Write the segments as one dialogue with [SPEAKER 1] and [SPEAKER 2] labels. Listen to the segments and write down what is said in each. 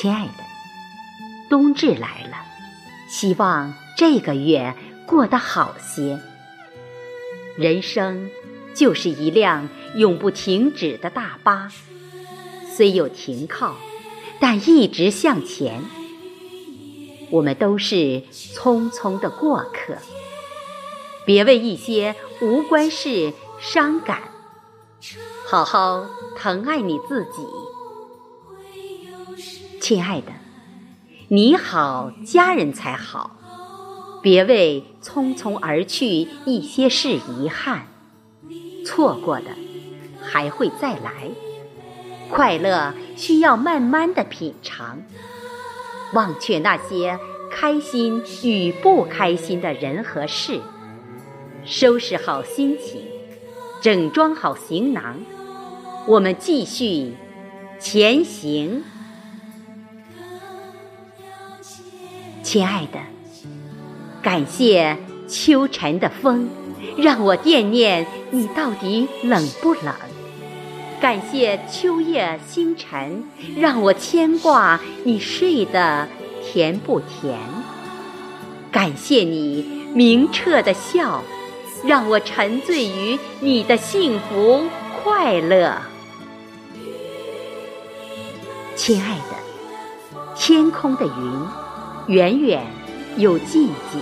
[SPEAKER 1] 亲爱的，冬至来了，希望这个月过得好些。人生就是一辆永不停止的大巴，虽有停靠，但一直向前。我们都是匆匆的过客，别为一些无关事伤感，好好疼爱你自己。亲爱的，你好，家人才好。别为匆匆而去一些事遗憾，错过的还会再来。快乐需要慢慢的品尝，忘却那些开心与不开心的人和事，收拾好心情，整装好行囊，我们继续前行。亲爱的，感谢秋晨的风，让我惦念你到底冷不冷；感谢秋夜星辰，让我牵挂你睡得甜不甜；感谢你明澈的笑，让我沉醉于你的幸福快乐。亲爱的，天空的云。远远又近近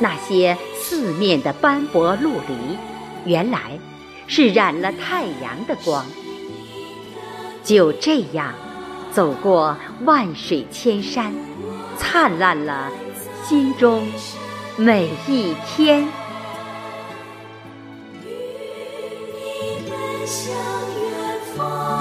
[SPEAKER 1] 那些四面的斑驳陆离原来是染了太阳的光。就这样走过万水千山灿烂了心中每一天。与你奔向远方